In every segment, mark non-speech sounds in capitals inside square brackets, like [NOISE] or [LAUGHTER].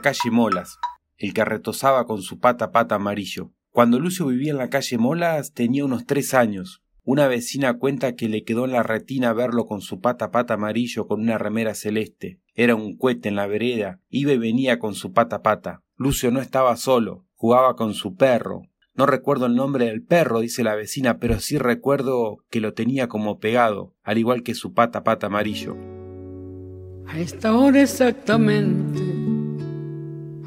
calle Molas, el que retosaba con su pata pata amarillo. Cuando Lucio vivía en la calle Molas tenía unos tres años. Una vecina cuenta que le quedó en la retina verlo con su pata pata amarillo con una remera celeste. Era un cohete en la vereda, iba y venía con su pata pata. Lucio no estaba solo, jugaba con su perro. No recuerdo el nombre del perro, dice la vecina, pero sí recuerdo que lo tenía como pegado, al igual que su pata pata amarillo. A esta hora exactamente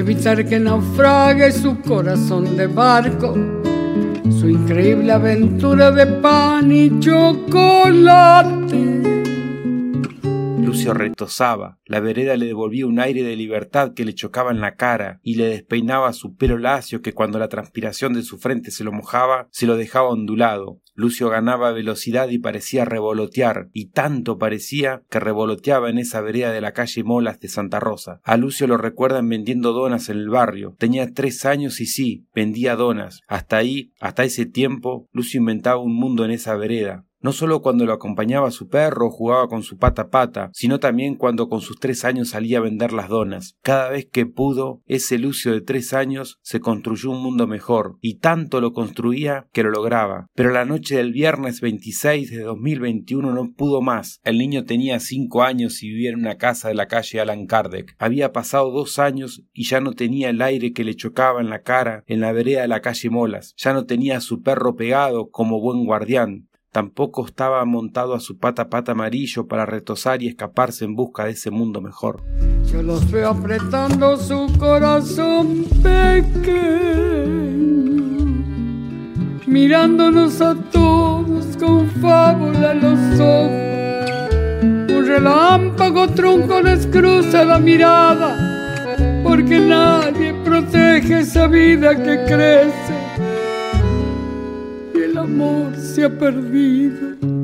evitar que naufrague su corazón de barco, su increíble aventura de pan y chocolate. Lucio retosaba, la vereda le devolvía un aire de libertad que le chocaba en la cara y le despeinaba su pelo lacio que cuando la transpiración de su frente se lo mojaba, se lo dejaba ondulado. Lucio ganaba velocidad y parecía revolotear, y tanto parecía que revoloteaba en esa vereda de la calle Molas de Santa Rosa. A Lucio lo recuerdan vendiendo donas en el barrio. Tenía tres años y sí, vendía donas. Hasta ahí, hasta ese tiempo, Lucio inventaba un mundo en esa vereda no solo cuando lo acompañaba su perro o jugaba con su pata pata, sino también cuando con sus tres años salía a vender las donas. Cada vez que pudo, ese Lucio de tres años se construyó un mundo mejor, y tanto lo construía que lo lograba. Pero la noche del viernes 26 de 2021 no pudo más. El niño tenía cinco años y vivía en una casa de la calle Alan Kardec. Había pasado dos años y ya no tenía el aire que le chocaba en la cara en la vereda de la calle Molas. Ya no tenía a su perro pegado como buen guardián. Tampoco estaba montado a su pata pata amarillo para retosar y escaparse en busca de ese mundo mejor. Yo los veo apretando su corazón pequeño, mirándonos a todos con fábula en los ojos. Un relámpago trunco les cruza la mirada, porque nadie protege esa vida que crece. Y el amor se ha perdido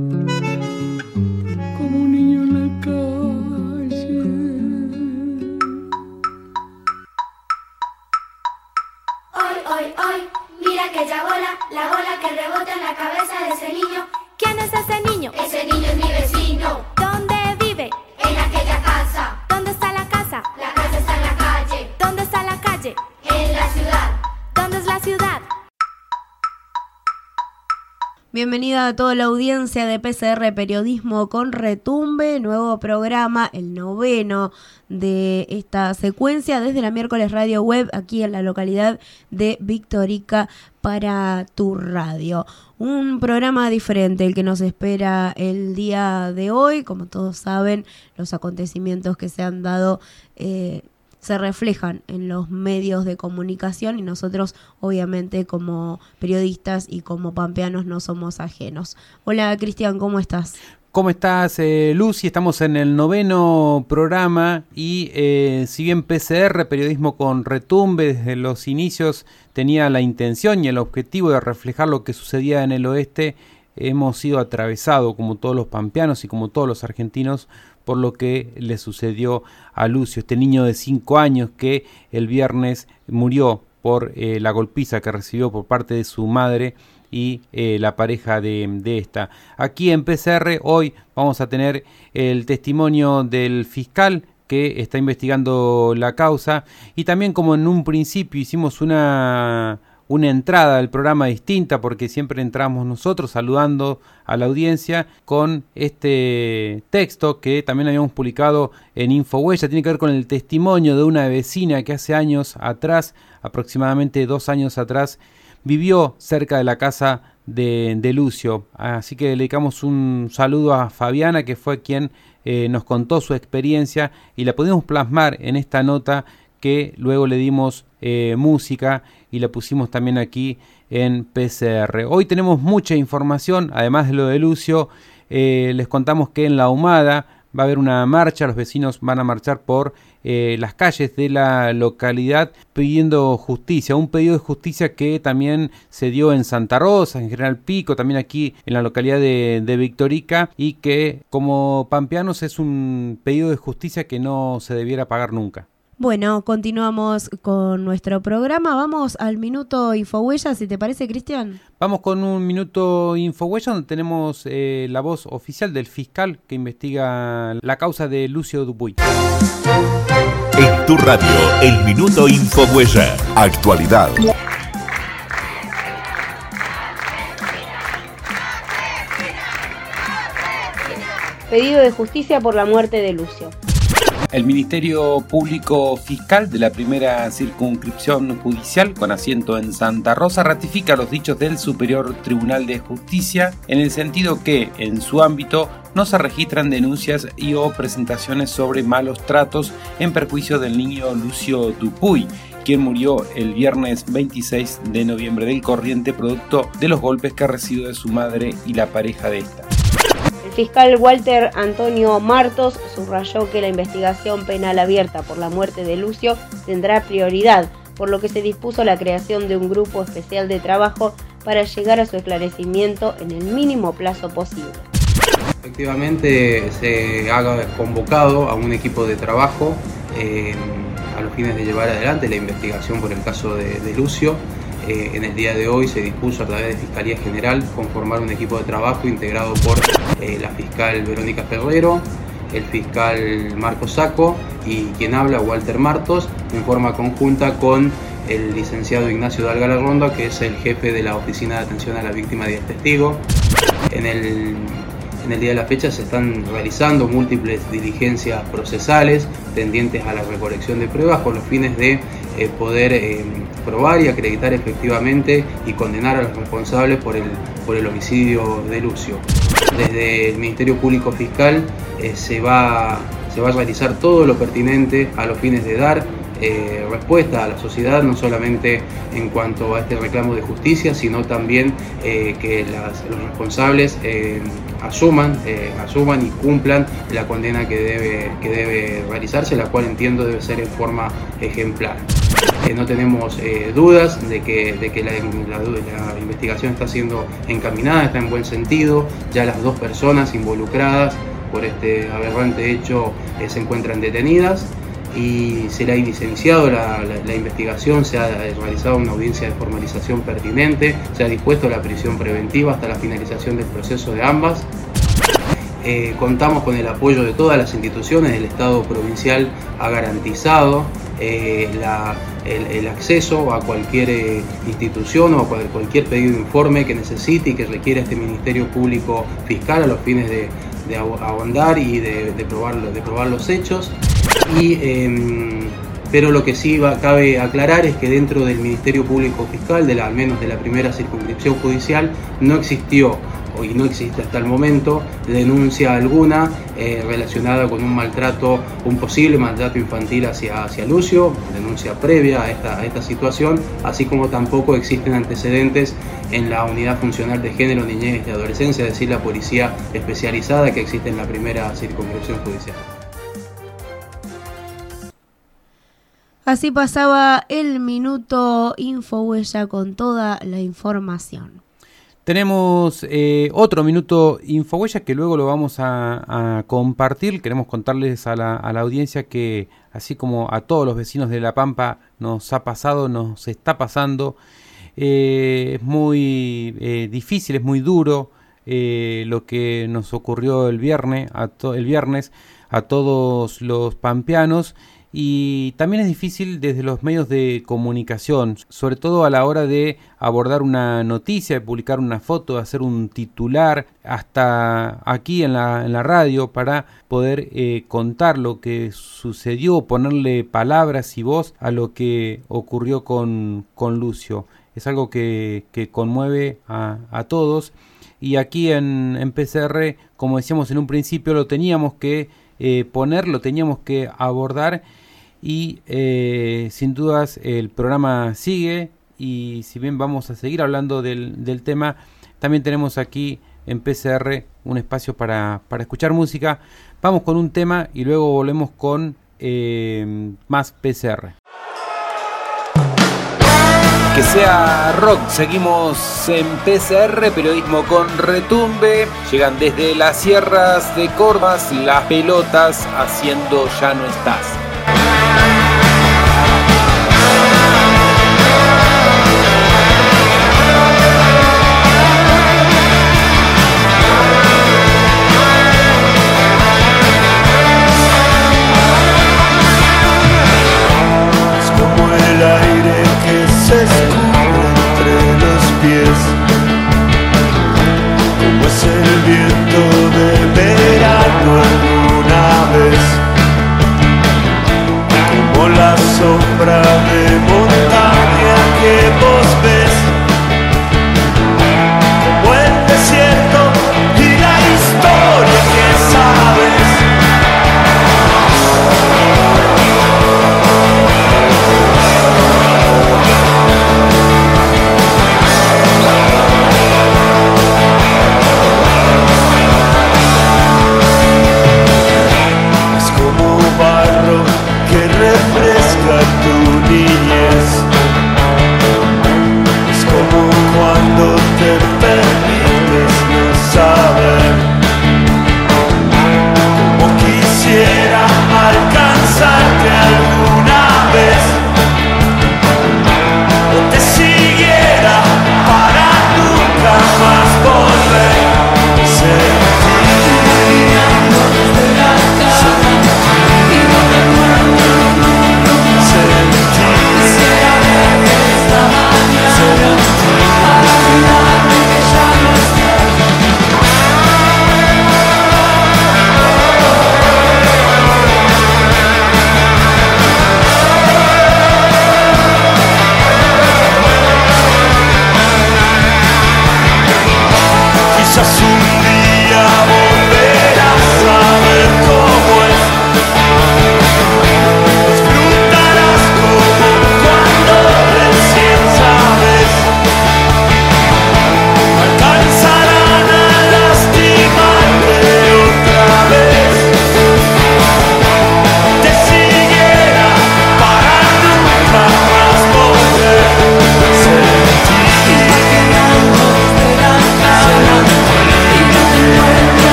a toda la audiencia de PCR Periodismo con Retumbe, nuevo programa, el noveno de esta secuencia desde la miércoles Radio Web aquí en la localidad de Victorica para tu radio. Un programa diferente el que nos espera el día de hoy, como todos saben, los acontecimientos que se han dado eh, se reflejan en los medios de comunicación y nosotros obviamente como periodistas y como pampeanos no somos ajenos. Hola Cristian, ¿cómo estás? ¿Cómo estás, eh, Lucy? Estamos en el noveno programa y eh, si bien PCR, Periodismo con Retumbe, desde los inicios tenía la intención y el objetivo de reflejar lo que sucedía en el oeste, hemos sido atravesados, como todos los pampeanos y como todos los argentinos, por lo que le sucedió a Lucio, este niño de 5 años que el viernes murió por eh, la golpiza que recibió por parte de su madre y eh, la pareja de, de, esta. Aquí en PCR hoy vamos a tener el testimonio del fiscal que está investigando la causa y también como en un principio hicimos una una entrada del programa distinta porque siempre entramos nosotros saludando a la audiencia con este texto que también habíamos publicado en Infohuella, tiene que ver con el testimonio de una vecina que hace años atrás, aproximadamente dos años atrás, vivió cerca de la casa de, de Lucio. Así que le dedicamos un saludo a Fabiana que fue quien eh, nos contó su experiencia y la pudimos plasmar en esta nota que luego le dimos eh, música y la pusimos también aquí en PCR. Hoy tenemos mucha información, además de lo de Lucio, eh, les contamos que en La Humada va a haber una marcha, los vecinos van a marchar por eh, las calles de la localidad pidiendo justicia, un pedido de justicia que también se dio en Santa Rosa, en General Pico, también aquí en la localidad de, de Victorica y que como pampeanos es un pedido de justicia que no se debiera pagar nunca. Bueno, continuamos con nuestro programa. Vamos al minuto Infohuella, si te parece, Cristian. Vamos con un minuto Infohuella donde tenemos eh, la voz oficial del fiscal que investiga la causa de Lucio Dupuy. En tu radio, el minuto Infohuella. Actualidad. Pedido de justicia por la muerte de Lucio. El Ministerio Público Fiscal de la primera circunscripción judicial con asiento en Santa Rosa ratifica los dichos del Superior Tribunal de Justicia en el sentido que, en su ámbito, no se registran denuncias y o presentaciones sobre malos tratos en perjuicio del niño Lucio Dupuy, quien murió el viernes 26 de noviembre del corriente producto de los golpes que recibió de su madre y la pareja de esta fiscal Walter Antonio Martos subrayó que la investigación penal abierta por la muerte de Lucio tendrá prioridad, por lo que se dispuso la creación de un grupo especial de trabajo para llegar a su esclarecimiento en el mínimo plazo posible. Efectivamente se ha convocado a un equipo de trabajo eh, a los fines de llevar adelante la investigación por el caso de, de Lucio eh, en el día de hoy se dispuso a través de Fiscalía General conformar un equipo de trabajo integrado por eh, la fiscal Verónica Ferrero, el fiscal Marco Saco y quien habla Walter Martos en forma conjunta con el licenciado Ignacio Dalgala Ronda, que es el jefe de la Oficina de Atención a la Víctima y Testigo. En el, en el día de la fecha se están realizando múltiples diligencias procesales tendientes a la recolección de pruebas con los fines de eh, poder eh, probar y acreditar efectivamente y condenar a los responsables por el, por el homicidio de Lucio. Desde el Ministerio Público Fiscal eh, se, va, se va a realizar todo lo pertinente a los fines de dar respuesta a la sociedad, no solamente en cuanto a este reclamo de justicia, sino también que los responsables asuman, asuman y cumplan la condena que debe, que debe realizarse, la cual entiendo debe ser en forma ejemplar no tenemos eh, dudas de que, de que la, investigación está siendo encaminada, está en buen sentido. Ya las dos personas involucradas por este aberrante hecho eh, se encuentran detenidas y se le ha iniciado la, investigación, se ha realizado una audiencia de formalización pertinente, se ha dispuesto la prisión preventiva hasta la finalización del proceso de ambas. Eh, contamos con el apoyo de todas las instituciones, el Estado provincial ha garantizado eh, el, acceso a cualquier eh, institución o a cualquier pedido de informe que necesite y que requiera este Ministerio Público Fiscal a los fines de, de y de, probar, de probar los hechos. Em, pero lo que sí va, cabe aclarar es que dentro del Ministerio Público Fiscal, al menos de la primera circunscripción judicial, no existió y no existe hasta el momento denuncia alguna eh, relacionada con un maltrato, un posible maltrato infantil hacia, hacia Lucio, denuncia previa a esta, a esta situación, así como tampoco existen antecedentes en la unidad funcional de género, niñez y adolescencia, es decir, la policía especializada que existe en la primera circunscripción judicial. Así pasaba el minuto Infohuella con toda la información. Tenemos eh, otro minuto Infohuella que luego lo vamos a, compartir. Queremos contarles a la, audiencia que, así como a todos los vecinos de La Pampa nos ha pasado, nos está pasando, eh, es muy eh, difícil, es muy duro lo que nos ocurrió el viernes, a el viernes a todos los pampeanos y también es difícil desde los medios de comunicación, sobre todo a la hora de abordar una noticia, de publicar una foto, de hacer un titular, hasta aquí en la, en la radio para poder eh, contar lo que sucedió, ponerle palabras y voz a lo que ocurrió con, con Lucio. Es algo que, conmueve a, a todos y aquí en, en PCR, como decíamos en un principio, lo teníamos que eh, poner, lo teníamos que abordar y eh, sin dudas el programa sigue y si bien vamos a seguir hablando del, tema, también tenemos aquí en PCR un espacio para, escuchar música. Vamos con un tema y luego volvemos con eh, más PCR. Que sea rock, seguimos en PCR, periodismo con retumbe. Llegan desde las sierras de Corvas las pelotas haciendo Ya no estás.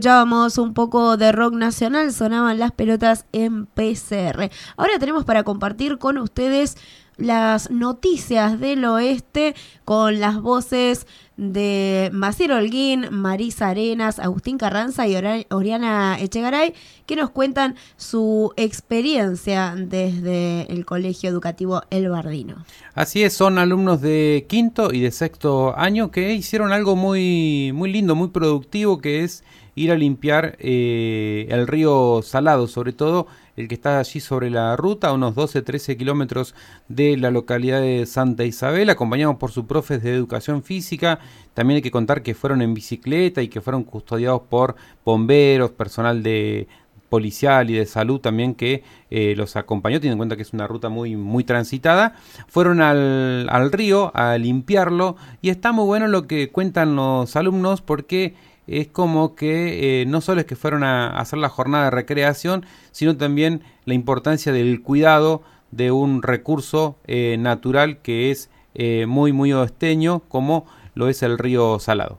Escuchábamos un poco de rock nacional, sonaban las pelotas en PCR. Ahora tenemos para compartir con ustedes las noticias del oeste con las voces de Maciel Holguín, Marisa Arenas, Agustín Carranza y Oriana Echegaray, que nos cuentan su experiencia desde el Colegio Educativo El Bardino. Así es, son alumnos de quinto y de sexto año que hicieron algo muy, muy lindo, muy productivo, que es ir a limpiar eh, el río Salado, sobre todo el que está allí sobre la ruta, a unos 12-13 kilómetros de la localidad de Santa Isabel, acompañados por sus profes de educación física. También hay que contar que fueron en bicicleta y que fueron custodiados por bomberos, personal de policial y de salud también que eh, los acompañó, teniendo en cuenta que es una ruta muy, muy transitada. Fueron al, al río a limpiarlo y está muy bueno lo que cuentan los alumnos porque es como que eh, no solo es que fueron a, hacer la jornada de recreación, sino también la importancia del cuidado de un recurso eh, natural que es eh, muy, muy oesteño, como lo es el río Salado.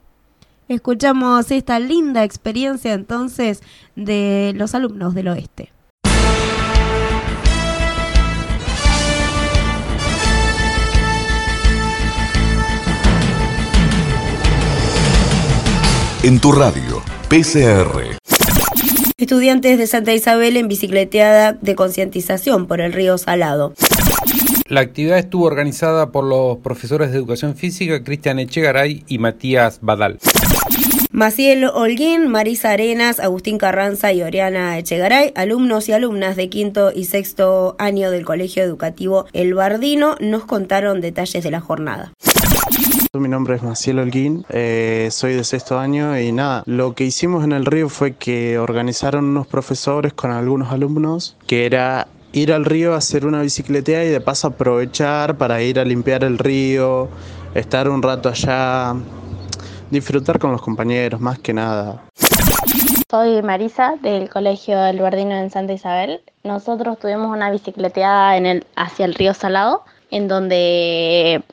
Escuchamos esta linda experiencia entonces de los alumnos del oeste. En tu radio, PCR. Estudiantes de Santa Isabel en bicicleteada de concientización por el río Salado. La actividad estuvo organizada por los profesores de educación física Cristian Echegaray y Matías Badal. Maciel Holguín, Marisa Arenas, Agustín Carranza y Oriana Echegaray, alumnos y alumnas de quinto y sexto año del Colegio Educativo El Bardino, nos contaron detalles de la jornada. Mi nombre es Maciel Holguín, eh, soy de sexto año y nada, lo que hicimos en el río fue que organizaron unos profesores con algunos alumnos que era ir al río a hacer una bicicletea y de paso aprovechar para ir a limpiar el río, estar un rato allá, disfrutar con los compañeros más que nada. Soy Marisa del Colegio El Bardino en Santa Isabel. Nosotros tuvimos una bicicleteada en el, hacia el río Salado, en donde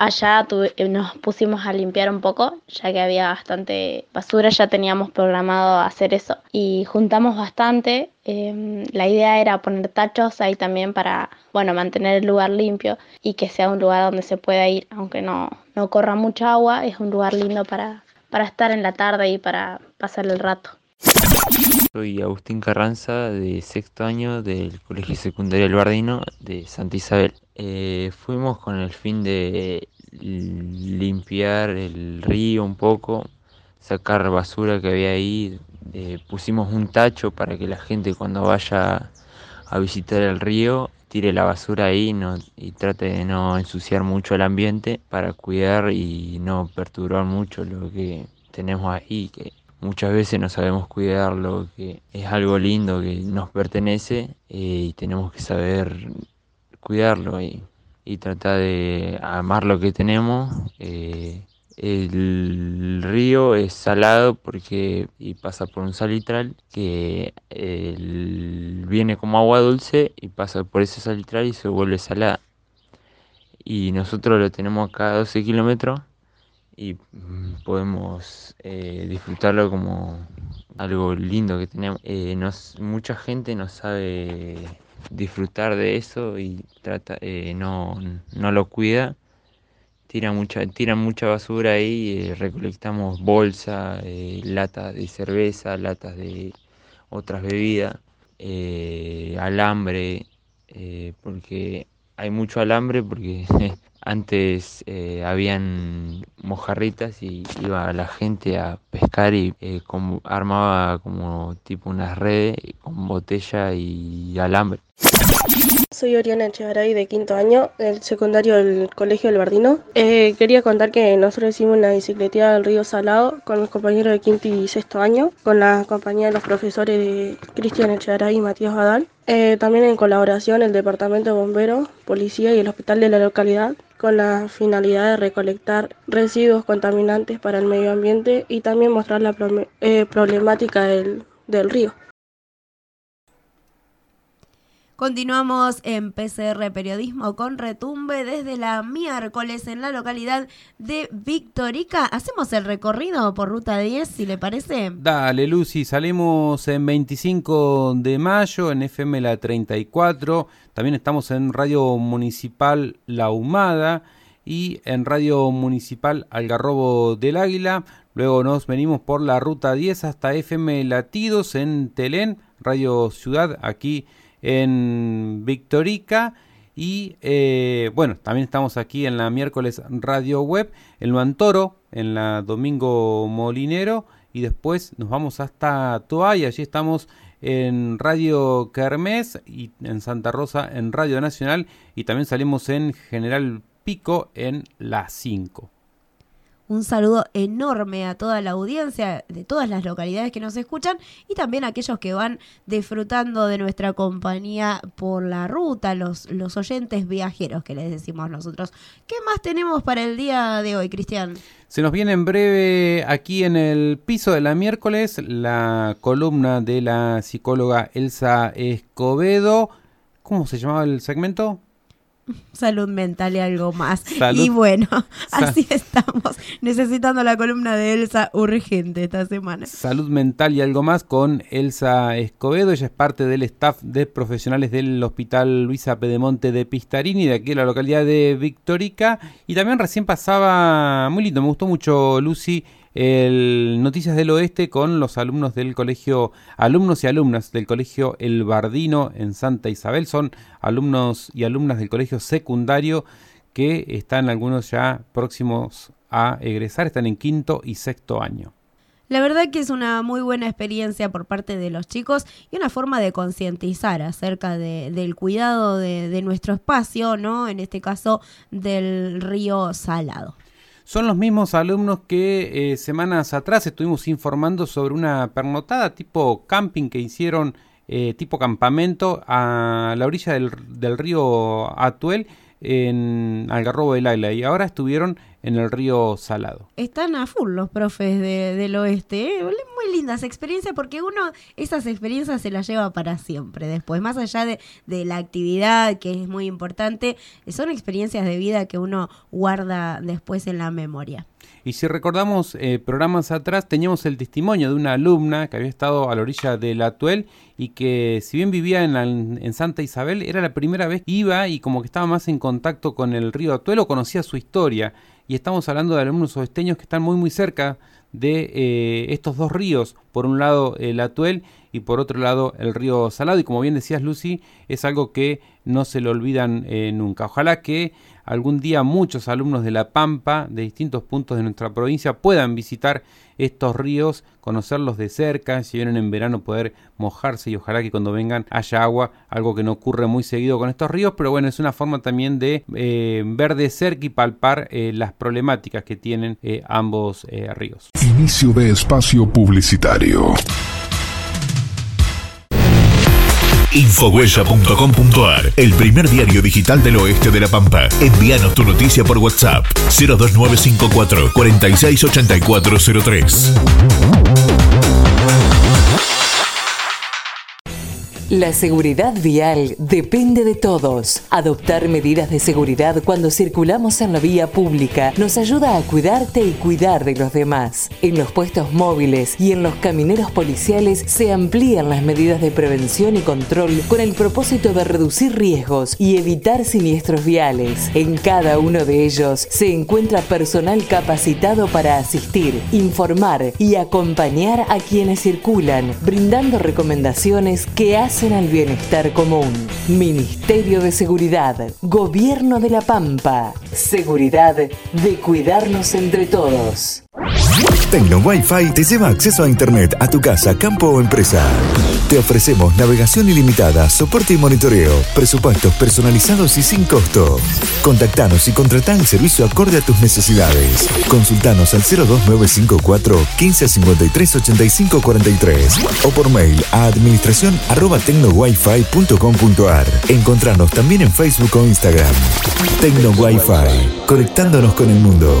Allá eh, nos pusimos a limpiar un poco, ya que había bastante basura, ya teníamos programado hacer eso y juntamos bastante. Em, la idea era poner tachos ahí también para, bueno, mantener el lugar limpio y que sea un lugar donde se pueda ir, aunque no, no corra mucha agua, es un lugar lindo para, para estar en la tarde y para pasar el rato. Soy Agustín Carranza, de sexto año del Colegio Secundario El Bardino de Santa Isabel. Eh, fuimos con el fin de limpiar el río un poco, sacar basura que había ahí. Eh, pusimos un tacho para que la gente cuando vaya a visitar el río tire la basura ahí y trate de no ensuciar mucho el ambiente para cuidar y no perturbar mucho lo que tenemos ahí, que muchas veces no sabemos cuidar lo que es algo lindo que nos pertenece eh, y tenemos que saber cuidarlo y, y tratar de amar lo que tenemos. Eh, el río es salado porque y pasa por un salitral que viene como agua dulce y pasa por ese salitral y se vuelve salada. Y nosotros lo tenemos acá a 12 kilómetros y mm, podemos eh, disfrutarlo como algo lindo que tenemos. Eh, mucha gente no sabe disfrutar de eso y trata, eh, no, no lo cuida. Tira mucha, tira mucha basura ahí, eh, recolectamos bolsa, eh, latas de cerveza, latas de otras bebidas, alambre, porque hay mucho alambre porque [LAUGHS] antes habían mojarritas y iba la gente a pescar y armaba como tipo unas redes con botella y alambre. Soy Oriana Echegaray de quinto año del secundario del Colegio del Bardino. Eh, quería contar que nosotros hicimos una bicicleteada del río Salado con mis compañeros de quinto y sexto año, con la compañía de los profesores de Cristian Echegaray y Matías Badal. Eh, también en colaboración el Departamento de Bomberos, Policía y el Hospital de la localidad, con la finalidad de recolectar residuos contaminantes para el medio ambiente y también mostrar la eh, problemática del río. Continuamos en PCR Periodismo con Retumbe desde la miércoles en la localidad de Victorica. Hacemos el recorrido por ruta 10, si le parece. Dale, Lucy, salimos en 25 de mayo en FM La 34. También estamos en Radio Municipal La Humada y en Radio Municipal Algarrobo del Águila. Luego nos venimos por la ruta 10 hasta FM Latidos en Telén, Radio Ciudad, aquí en Victorica. Y eh, bueno, también estamos aquí en la miércoles Radio Web, en Luantoro, en la Domingo Molinero. Y después nos vamos hasta Toa y allí estamos en Radio Kermés y en Santa Rosa en Radio Nacional. Y también salimos en General Pico en la 5 un saludo enorme a toda la audiencia de todas las localidades que nos escuchan y también a aquellos que van disfrutando de nuestra compañía por la ruta, los, los oyentes viajeros que les decimos nosotros. ¿Qué más tenemos para el día de hoy, Cristian? Se nos viene en breve aquí en el piso de la miércoles la columna de la psicóloga Elsa Escobedo. ¿Cómo se llamaba el segmento? [LAUGHS] salud mental y algo más. Y bueno, [LAUGHS] así estamos, necesitando la columna de Elsa urgente esta semana. Salud mental y algo más con Elsa Escobedo. Ella es parte del staff de profesionales del Hospital Luisa Pedemonte de Pistarini, de aquí en la localidad de Victorica. Y también recién pasaba, muy lindo, me gustó mucho Lucy el Noticias del Oeste con los alumnos del colegio, alumnos y alumnas del colegio El Bardino en Santa Isabel. Son alumnos y alumnas del colegio secundario que están algunos ya próximos a egresar, están en quinto y sexto año. La verdad que es una muy buena experiencia por parte de los chicos y una forma de concientizar acerca del cuidado de, de nuestro espacio, ¿no? En este caso del río Salado. Son los mismos alumnos que eh, semanas atrás estuvimos informando sobre una pernotada tipo camping que hicieron, eh, tipo campamento, a la orilla del, del río Atuel en Algarrobo del Águila y ahora estuvieron en el río Salado. Están a full los profes del oeste, ¿eh? muy lindas experiencias porque uno esas experiencias se las lleva para siempre después, más allá de, de, la actividad que es muy importante, son experiencias de vida que uno guarda después en la memoria. Y si recordamos eh, programas atrás, teníamos el testimonio de una alumna que había estado a la orilla del Atuel y que si bien vivía en, en, Santa Isabel, era la primera vez que iba y como que estaba más en contacto con el río Atuel o conocía su historia. Y estamos hablando de alumnos oesteños que están muy muy cerca de eh, estos dos ríos, por un lado el Atuel y por otro lado el río Salado. Y como bien decías Lucy, es algo que no se le olvidan eh, nunca. Ojalá que algún día muchos alumnos de La Pampa, de distintos puntos de nuestra provincia, puedan visitar estos ríos, conocerlos de cerca, si vienen en verano poder mojarse y ojalá que cuando vengan haya agua, algo que no ocurre muy seguido con estos ríos, pero bueno, es una forma también de eh, ver de cerca y palpar eh, las problemáticas que tienen eh, ambos ríos. Inicio de espacio publicitario. Infohuella.com.ar, el primer diario digital del oeste de La Pampa. Envíanos tu noticia por WhatsApp 02954 468403. La seguridad vial depende de todos. Adoptar medidas de seguridad cuando circulamos en la vía pública nos ayuda a cuidarte y cuidar de los demás. En los puestos móviles y en los camineros policiales se amplían las medidas de prevención y control con el propósito de reducir riesgos y evitar siniestros viales. En cada uno de ellos se encuentra personal capacitado para asistir, informar y acompañar a quienes circulan, brindando recomendaciones que hacen al bienestar común. Ministerio de Seguridad, Gobierno de la Pampa. Seguridad de cuidarnos entre todos. Tecno Wi-Fi te lleva acceso a Internet a tu casa, campo o empresa. Te ofrecemos navegación ilimitada, soporte y monitoreo, presupuestos personalizados y sin costo. Contactanos y contratá el servicio acorde a tus necesidades. Consultanos al 02954 1553 85 43 o por mail a administración arroba tecnowifi.com.ar. Encontranos también en Facebook o Instagram. Tecno Wi-Fi, conectándonos con el mundo.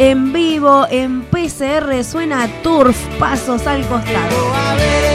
en vivo en PCR. Suena Turf, pasos al costado.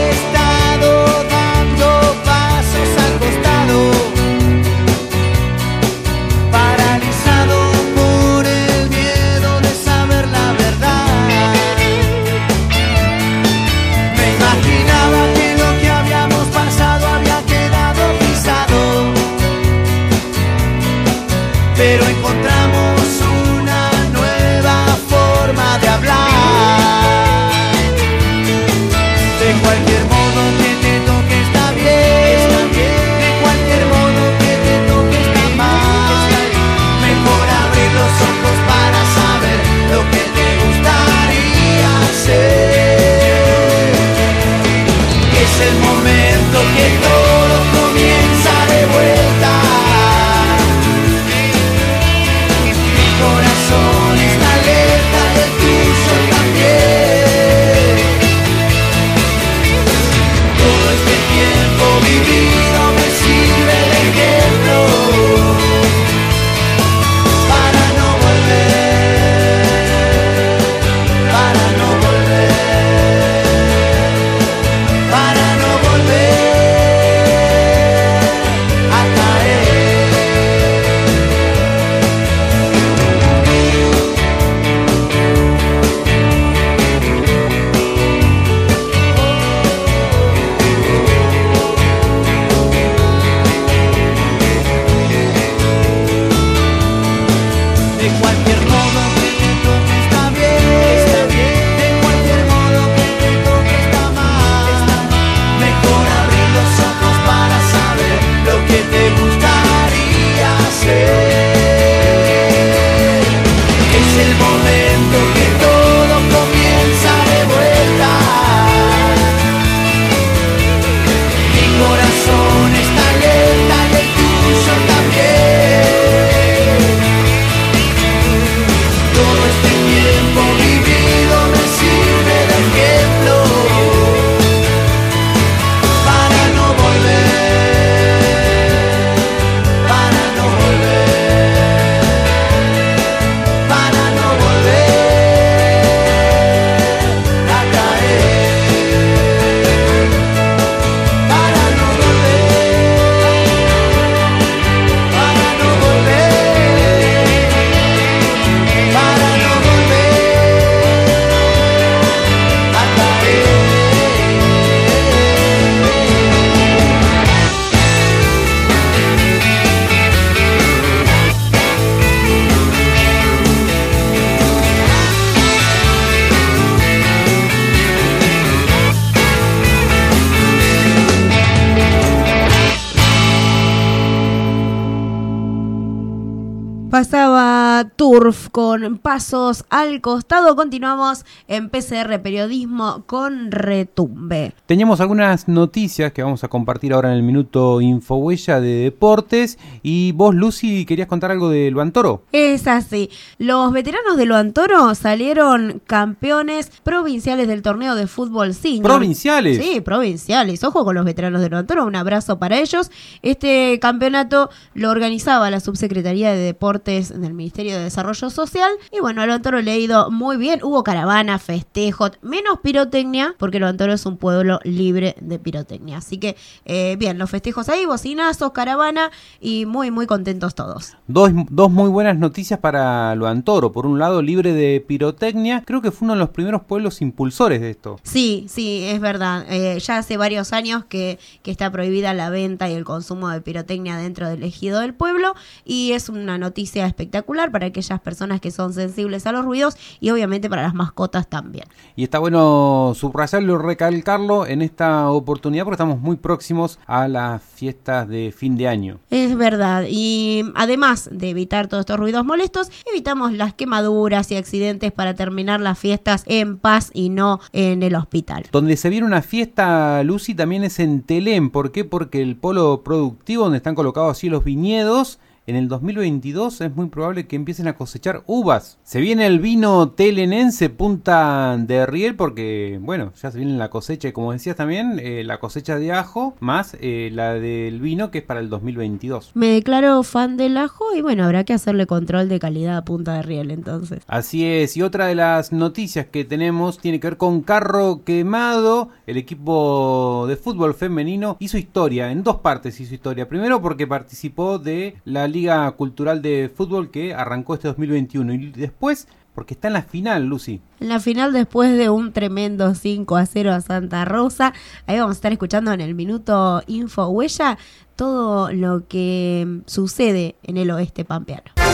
con pasos al costado. Continuamos en PCR Periodismo con Retumbe. Teníamos algunas noticias que vamos a compartir ahora en el minuto Infohuella de deportes. Y vos, Lucy, querías contar algo de Luan Toro. Es así. Los veteranos de Luan Toro salieron campeones provinciales del torneo de fútbol senior. ¿Provinciales? Sí, provinciales. Ojo con los veteranos de Luan Toro. Un abrazo para ellos. Este campeonato lo organizaba la Subsecretaría de Deportes del Ministerio de Desarrollo Social y bueno, el Antoro le ha ido muy bien. Hubo caravana, festejo, menos pirotecnia, porque el Antoro es un pueblo libre de pirotecnia. Así que, eh, bien, los festejos ahí, bocinazos, caravana y muy, muy contentos todos. Dos, dos muy buenas noticias para lo Antoro. Por un lado, libre de pirotecnia. Creo que fue uno de los primeros pueblos impulsores de esto. Sí, sí, es verdad. Eh, ya hace varios años que, que está prohibida la venta y el consumo de pirotecnia dentro del ejido del pueblo y es una noticia espectacular para aquellas personas que son sensibles a los ruidos y obviamente para las mascotas también. Y está bueno subrayarlo y recalcarlo en esta oportunidad porque estamos muy próximos a las fiestas de fin de año. Es verdad. Y además de evitar todos estos ruidos molestos, evitamos las quemaduras y accidentes para terminar las fiestas en paz y no en el hospital. Donde se viene una fiesta, Lucy, también es en Telén. ¿Por qué? Porque el polo productivo donde están colocados así los viñedos en el 2022 es muy probable que empiecen a cosechar uvas. Se viene el vino telenense Punta de Riel porque, bueno, ya se viene la cosecha, y como decías también, eh, la cosecha de ajo más eh, la del vino que es para el 2022. Me declaro fan del ajo y bueno, habrá que hacerle control de calidad a Punta de Riel entonces. Así es, y otra de las noticias que tenemos tiene que ver con Carro Quemado. El equipo de fútbol femenino hizo historia, en dos partes hizo historia. Primero porque participó de la Liga Cultural de Fútbol que arrancó este 2021 y después porque está en la final, Lucy. En la final después de un tremendo 5 a 0 a Santa Rosa, ahí vamos a estar escuchando en el minuto Info Huella todo lo que sucede en el oeste pampeano.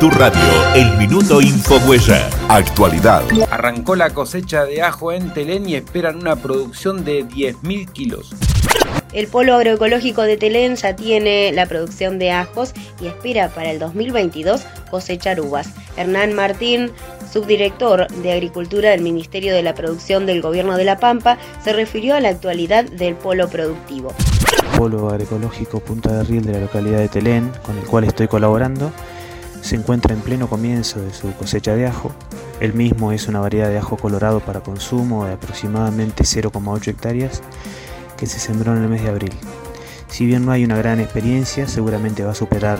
Tu radio, el minuto Infohuella. Actualidad. Arrancó la cosecha de ajo en Telén y esperan una producción de 10.000 kilos. El Polo Agroecológico de Telén ya tiene la producción de ajos y espera para el 2022 cosechar uvas. Hernán Martín, subdirector de Agricultura del Ministerio de la Producción del Gobierno de La Pampa, se refirió a la actualidad del polo productivo. Polo Agroecológico Punta de Riel de la localidad de Telén, con el cual estoy colaborando, se encuentra en pleno comienzo de su cosecha de ajo. El mismo es una variedad de ajo colorado para consumo de aproximadamente 0,8 hectáreas que se sembró en el mes de abril. Si bien no hay una gran experiencia, seguramente va a superar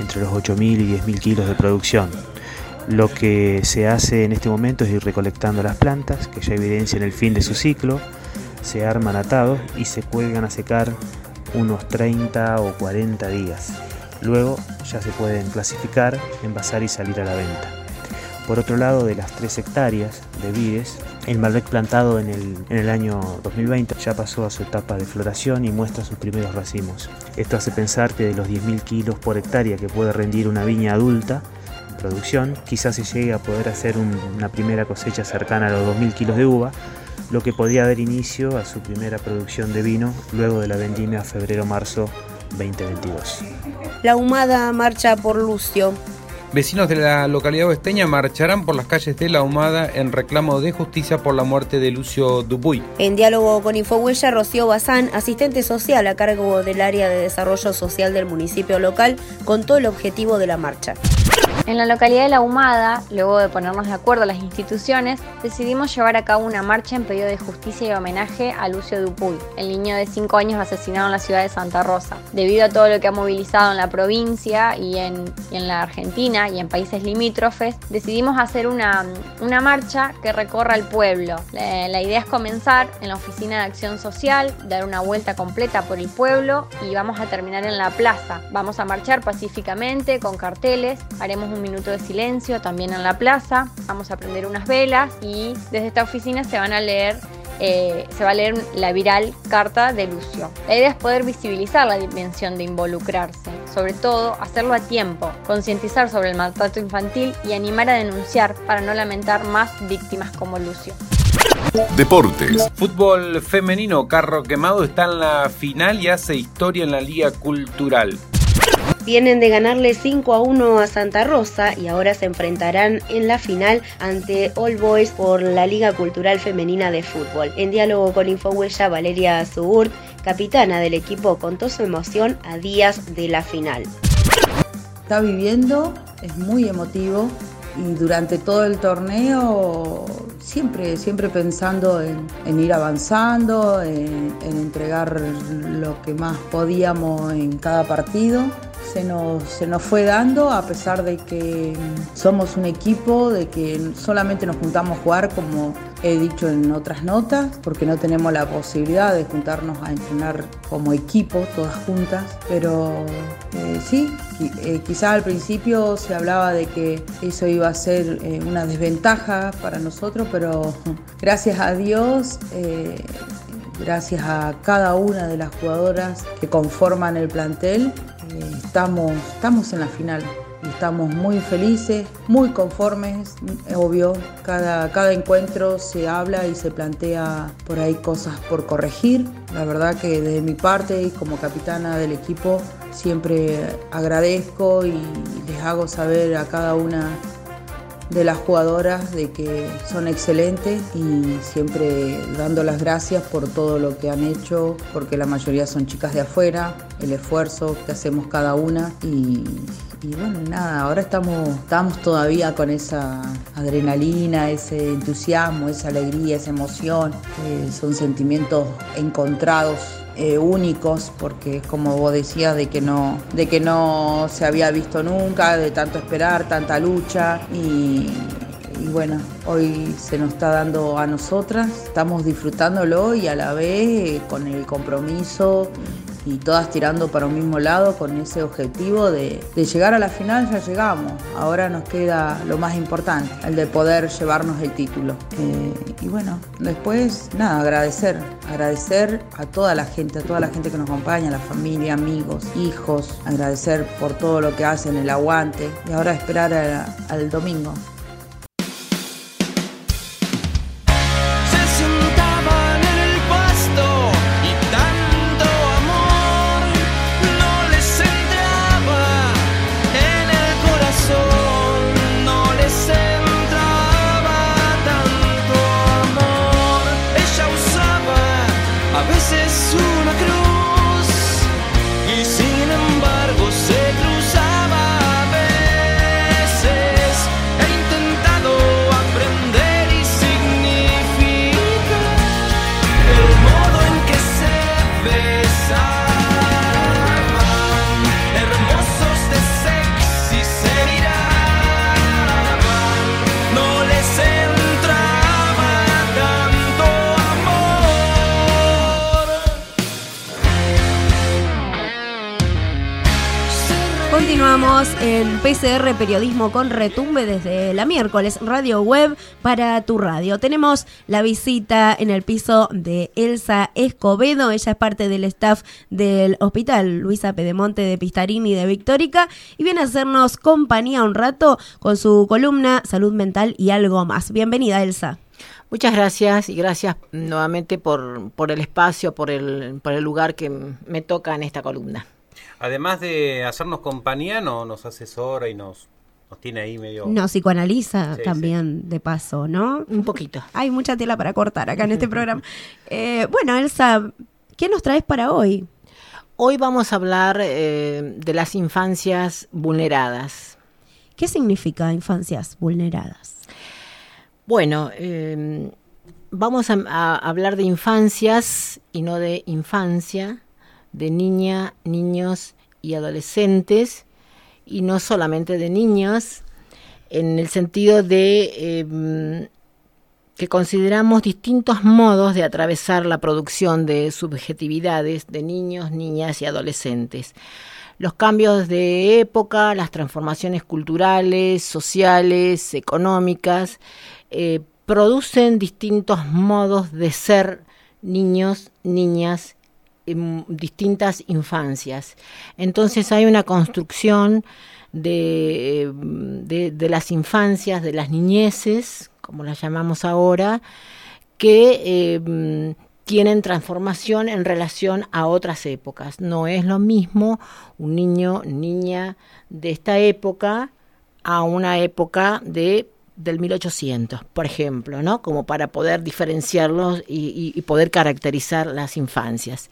entre los 8.000 y 10.000 kilos de producción. Lo que se hace en este momento es ir recolectando las plantas, que ya evidencian el fin de su ciclo, se arman atados y se cuelgan a secar unos 30 o 40 días. Luego ya se pueden clasificar, envasar y salir a la venta. Por otro lado, de las 3 hectáreas de vides, el Malbec plantado en el, en el año 2020 ya pasó a su etapa de floración y muestra sus primeros racimos. Esto hace pensar que de los 10.000 kilos por hectárea que puede rendir una viña adulta en producción, quizás se llegue a poder hacer un- una primera cosecha cercana a los 2.000 kilos de uva, lo que podría dar inicio a su primera producción de vino luego de la vendimia febrero-marzo 2022. La Humada marcha por Lucio. Vecinos de la localidad oesteña marcharán por las calles de La Humada en reclamo de justicia por la muerte de Lucio Dupuy. En diálogo con Infohuella, Rocío Bazán, asistente social a cargo del área de desarrollo social del municipio local, contó el objetivo de la marcha. En la localidad de La Humada, luego de ponernos de acuerdo las instituciones, decidimos llevar a cabo una marcha en pedido de justicia y homenaje a Lucio Dupuy, el niño de 5 años asesinado en la ciudad de Santa Rosa. Debido a todo lo que ha movilizado en la provincia y en, y en la Argentina y en países limítrofes, decidimos hacer una, una marcha que recorra el pueblo. La, la idea es comenzar en la Oficina de Acción Social, dar una vuelta completa por el pueblo y vamos a terminar en la plaza. Vamos a marchar pacíficamente con carteles, haremos un minuto de silencio también en la plaza, vamos a prender unas velas y desde esta oficina se van a leer eh, se va a leer la viral carta de Lucio. La idea es poder visibilizar la dimensión de involucrarse, sobre todo hacerlo a tiempo, concientizar sobre el maltrato infantil y animar a denunciar para no lamentar más víctimas como Lucio. Deportes. Fútbol femenino, Carro Quemado está en la final y hace historia en la Liga Cultural. Vienen de ganarle 5 a 1 a Santa Rosa y ahora se enfrentarán en la final ante All Boys por la Liga Cultural Femenina de Fútbol. En diálogo con Infohuella, Valeria Zugurt, capitana del equipo, contó su emoción a días de la final. está viviendo, es muy emotivo y durante todo el torneo siempre, siempre pensando en, ir avanzando, en entregar lo que más podíamos en cada partido. Se nos, se nos fue dando a pesar de que mm, somos un equipo, de que solamente nos juntamos a jugar como he dicho en otras notas, porque no tenemos la posibilidad de juntarnos a entrenar como equipo, todas juntas, pero eh, sí, eh, quizá al principio se hablaba de que eso iba a ser eh, una desventaja para nosotros, pero [LAUGHS] gracias a Dios, gracias a cada una de las jugadoras que conforman el plantel, eh, estamos, estamos en la final. Estamos muy felices, muy conformes, obvio, cada, cada encuentro se habla y se plantea por ahí cosas por corregir. La verdad que desde mi parte y como capitana del equipo siempre agradezco y les hago saber a cada una de las jugadoras de que son excelentes y siempre dando las gracias por todo lo que han hecho, porque la mayoría son chicas de afuera, el esfuerzo que hacemos cada una y, bueno, nada, ahora estamos, estamos todavía con esa adrenalina, ese entusiasmo, esa alegría, esa emoción, eh, son sentimientos encontrados eh, únicos porque como vos decías de que no de que no se había visto nunca de tanto esperar tanta lucha y, bueno hoy se nos está dando a nosotras estamos disfrutándolo y a la vez eh, con el compromiso y todas tirando para un mismo lado con ese objetivo de, de llegar a la final ya llegamos. Ahora nos queda lo más importante el de poder llevarnos el título. Eh, y bueno después nada agradecer. Agradecer a toda la gente a toda la gente que nos acompaña la familia amigos hijos. Agradecer por todo lo que hacen el aguante. Y ahora esperar al domingo PCR Periodismo con Retumbe desde la miércoles Radio Web para tu radio. Tenemos la visita en el piso de Elsa Escobedo. Ella es parte del staff del hospital Luisa Pedemonte de Pistarini de Victórica y viene a hacernos compañía un rato con su columna Salud Mental y algo más. Bienvenida, Elsa. Muchas gracias y gracias nuevamente por, por el espacio, por el, por el lugar que me toca en esta columna. Además de hacernos compañía, no, nos asesora y nos, nos tiene ahí medio... Nos psicoanaliza Sí, también de paso, ¿no? Un poquito. [LAUGHS] Hay mucha tela para cortar acá en este programa. [LAUGHS] Eh, bueno, Elsa, ¿qué nos traes para hoy? Hoy vamos a hablar eh, de las infancias vulneradas. ¿Qué significa infancias vulneradas? Bueno, eh, vamos a, a hablar de infancias y no de infancia, de niña, niños y adolescentes, y no solamente de niños, en el sentido de eh, que consideramos distintos modos de atravesar la producción de subjetividades de niños, niñas y adolescentes. Los cambios de época, las transformaciones culturales, sociales, económicas, eh, producen distintos modos de ser niños, niñas, distintas infancias. Entonces hay una construcción de, de, las infancias, de las niñeces, como las llamamos ahora, que eh, tienen transformación en relación a otras épocas. No es lo mismo un niño, niña de esta época a una época de del 1800, por ejemplo, ¿no? Como para poder diferenciarlos y, y- y poder caracterizar las infancias.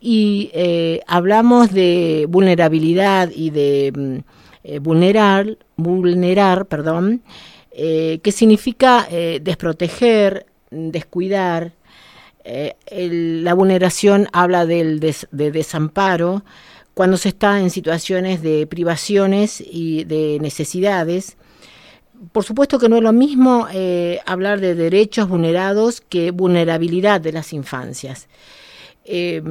Y eh, hablamos de vulnerabilidad y de mm, eh, vulnerar, vulnerar, perdón, eh, que significa desproteger, descuidar. La vulneración habla del des- de desamparo cuando se está en situaciones de privaciones y de necesidades. Por supuesto que no es lo mismo eh, hablar de derechos vulnerados que vulnerabilidad de las infancias. Eh,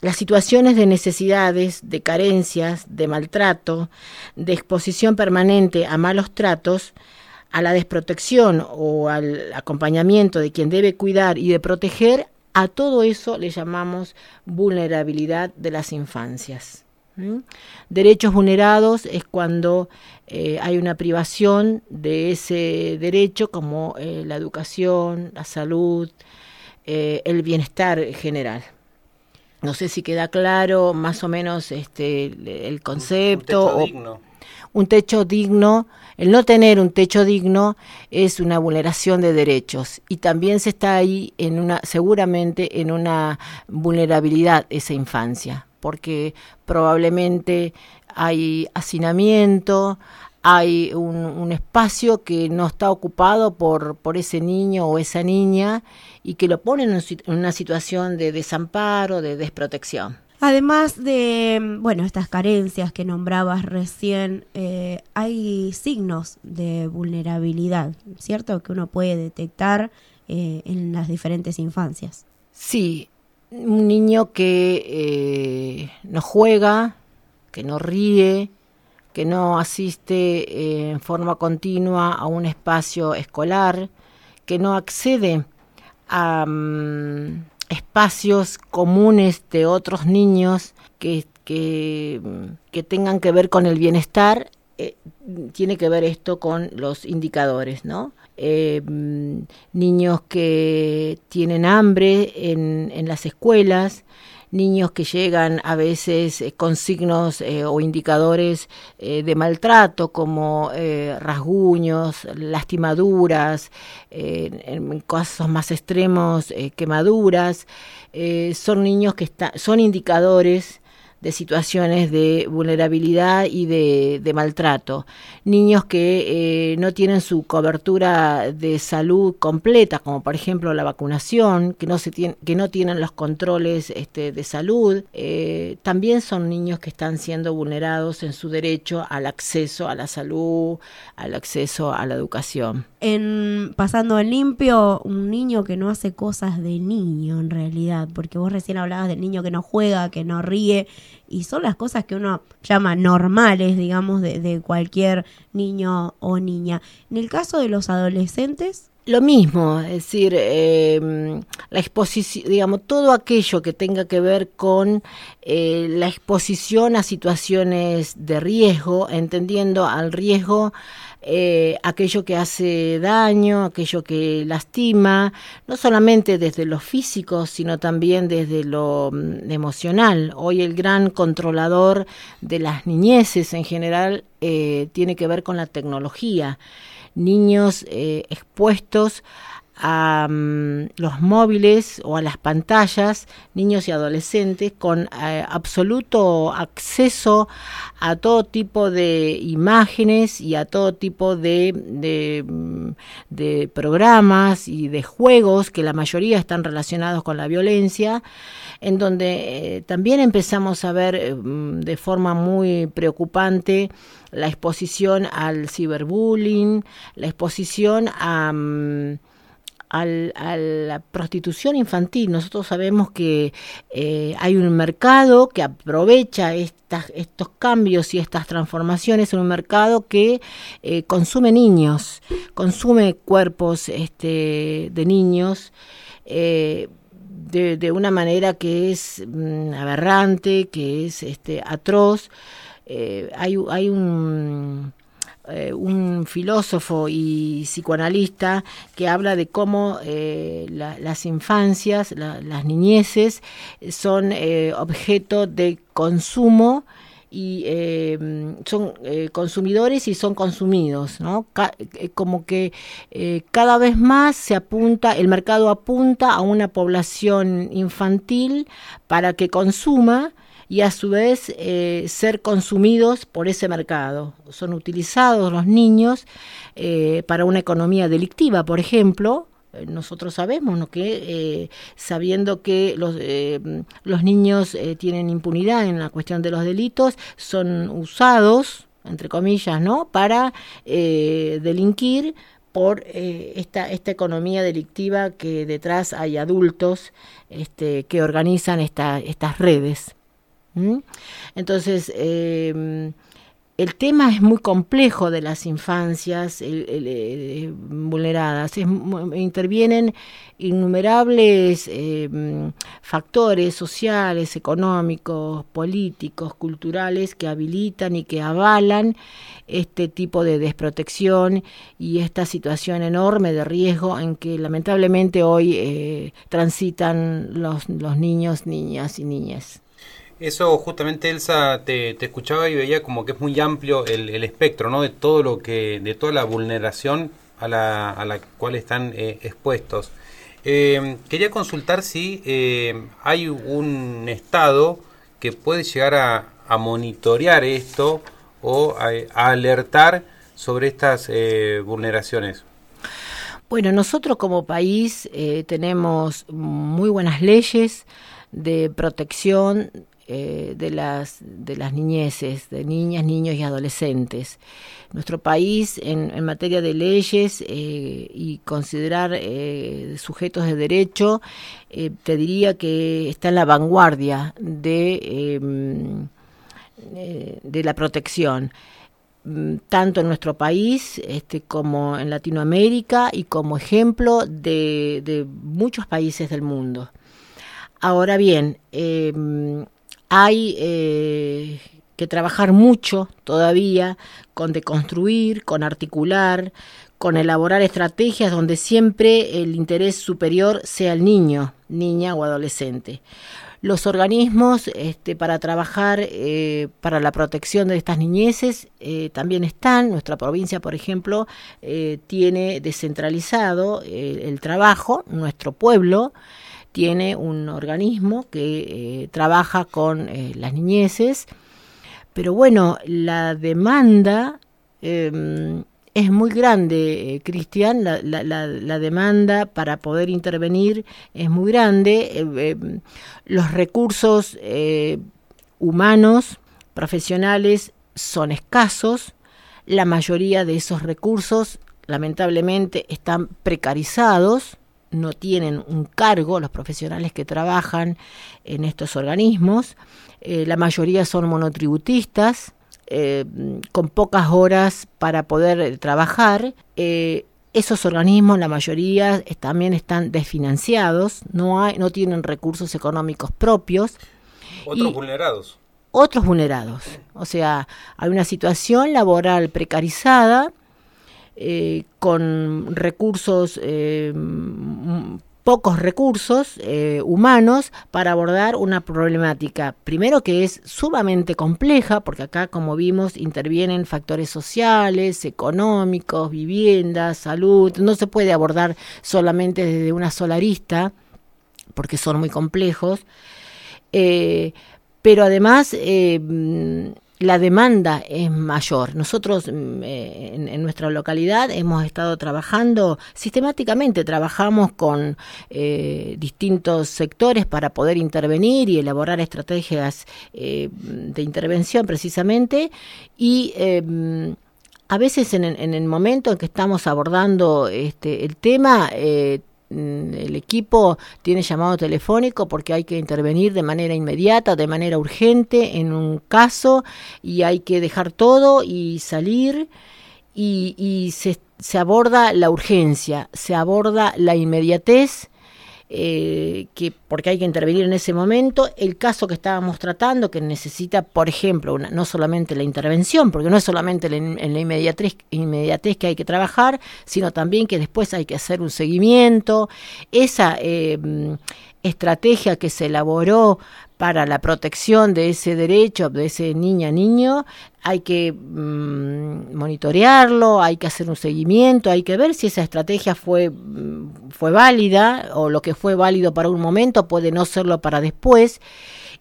las situaciones de necesidades, de carencias, de maltrato, de exposición permanente a malos tratos, a la desprotección o al acompañamiento de quien debe cuidar y de proteger, a todo eso le llamamos vulnerabilidad de las infancias. Derechos vulnerados es cuando eh, hay una privación de ese derecho como eh, la educación, la salud, eh, el bienestar general. No sé si queda claro más o menos este el concepto. Un techo digno. Un techo digno, el no tener un techo digno es una vulneración de derechos y también se está ahí en una seguramente en una vulnerabilidad esa infancia porque probablemente hay hacinamiento, hay un, un, espacio que no está ocupado por, por ese niño o esa niña y que lo pone en una situación de desamparo, de desprotección. Además de, bueno, estas carencias que nombrabas recién, eh, hay signos de vulnerabilidad, ¿cierto? Que uno puede detectar eh, en las diferentes infancias. Sí, un niño que eh, no juega, que no ríe, que no asiste eh, en forma continua a un espacio escolar, que no accede a um, espacios comunes de otros niños que, que, tengan que ver con el bienestar, eh, tiene que ver esto con los indicadores, ¿no? eh, niños que tienen hambre en, las escuelas, niños que llegan a veces eh, con signos o indicadores de maltrato como rasguños, lastimaduras, en casos más extremos quemaduras, son niños que están, son indicadores de situaciones de vulnerabilidad y de, de maltrato. Niños que eh, no tienen su cobertura de salud completa, como por ejemplo la vacunación, que no, se que no tienen los controles este, de salud. Eh, también son niños que están siendo vulnerados en su derecho al acceso a la salud, al acceso a la educación. En pasando en limpio, un niño que no hace cosas de niño en realidad, porque vos recién hablabas del niño que no juega, que no ríe, y son las cosas que uno llama normales, digamos, de, cualquier niño o niña. En el caso de los adolescentes, lo mismo, es decir, eh, la exposición, digamos, todo aquello que tenga que ver con eh, la exposición a situaciones de riesgo, entendiendo al riesgo eh, aquello que hace daño, aquello que lastima, no solamente desde lo físico, sino también desde lo mm, emocional. Hoy el gran controlador de las niñeces en general eh, tiene que ver con la tecnología. Niños eh, expuestos a um, los móviles o a las pantallas, niños y adolescentes, con eh, absoluto acceso a todo tipo de imágenes y a todo tipo de, de, de, programas y de juegos que la mayoría están relacionados con la violencia, en donde eh, también empezamos a ver eh, de forma muy preocupante la exposición al ciberbullying, la exposición a... al, a la prostitución infantil. Nosotros sabemos que eh, hay un mercado que aprovecha estas, estos cambios y estas transformaciones un mercado que eh, consume niños, consume cuerpos este, de niños. Eh, de, de, una manera que es mm, aberrante, que es este, atroz. Hay, hay un eh, un filósofo y psicoanalista que habla de cómo eh, la, las infancias, la, las niñeces son eh, objeto de consumo y eh, son consumidores y son consumidos, ¿no? Como que cada vez más se apunta, el mercado apunta a una población infantil para que consuma y a su vez eh, ser consumidos por ese mercado. Son utilizados los niños eh, para una economía delictiva, por ejemplo, eh, nosotros sabemos ¿no? que sabiendo que los, los niños tienen impunidad en la cuestión de los delitos, son usados, entre comillas, ¿no? para delinquir por esta, esta economía delictiva que detrás hay adultos este, que organizan esta, estas redes. ¿M? Entonces, eh, el tema es muy complejo de las infancias el- eh, vulneradas. Es intervienen innumerables mm, factores sociales, económicos, políticos, culturales que habilitan y que avalan este tipo de desprotección y esta situación enorme de riesgo en que lamentablemente hoy eh, transitan los, los niños, niñas y niñas. Eso justamente Elsa te, escuchaba y veía como que es muy amplio el, el espectro, ¿no? De todo lo que, de toda la vulneración a la, a la cual están eh, expuestos. Eh, quería consultar si eh, hay un estado que puede llegar a, a monitorear esto o a, a alertar sobre estas vulneraciones. Bueno, nosotros como país tenemos muy buenas leyes de protección eh, de las de las niñeces, de niñas, niños y adolescentes. Nuestro país en, materia de leyes eh, y considerar eh, sujetos de derecho, te diría que está en la vanguardia de, eh, de la protección mm, tanto en nuestro país este, como en Latinoamérica y como ejemplo de, de muchos países del mundo. Ahora bien, eh, hay eh, que trabajar mucho todavía con deconstruir, con articular, con elaborar estrategias donde siempre el interés superior sea el niño, niña o adolescente. Los organismos este, para trabajar eh, para la protección de estas niñeces eh, también están. Nuestra provincia, por ejemplo, tiene descentralizado el trabajo. Nuestro pueblo tiene un organismo que eh, trabaja con eh, las niñeces. Pero bueno, la demanda eh, es muy grande, eh, Cristian, la, demanda para poder intervenir es muy grande, eh, eh, los recursos humanos, profesionales, son escasos, la mayoría de esos recursos lamentablemente están precarizados, no tienen un cargo los profesionales que trabajan en estos organismos, eh, la mayoría son monotributistas, eh, con pocas horas para poder eh, trabajar. Eh, esos organismos, la mayoría, también están desfinanciados, no, hay, no tienen recursos económicos propios. Otros vulnerados. Otros vulnerados. O sea, hay una situación laboral precarizada, eh, con recursos pocos recursos eh, humanos para abordar una problemática, primero que es sumamente compleja, porque acá, como vimos, intervienen factores sociales, económicos, viviendas, salud, no se puede abordar solamente desde una sola arista, porque son muy complejos, eh, pero además eh, la demanda es mayor. Nosotros eh, en, nuestra localidad hemos estado trabajando sistemáticamente, trabajamos con eh, distintos sectores para poder intervenir y elaborar estrategias eh, de intervención precisamente y eh, a veces en, en, el momento en que estamos abordando este, el tema el equipo tiene llamado telefónico porque hay que intervenir de manera inmediata, de manera urgente en un caso y hay que dejar todo y salir y, y se, se, aborda la urgencia, se aborda la inmediatez. Eh, que porque hay que intervenir en ese momento, el caso que estábamos tratando, que necesita, por ejemplo, una, no solamente la intervención, porque no es solamente la, en la inmediatez, inmediatez, que hay que trabajar, sino también que después hay que hacer un seguimiento. Esa eh, estrategia que se elaboró para la protección de ese derecho, de ese niña niño, hay que mmm, monitorearlo, hay que hacer un seguimiento, hay que ver si esa estrategia fue, fue válida o lo que fue válido para un momento puede no serlo para después.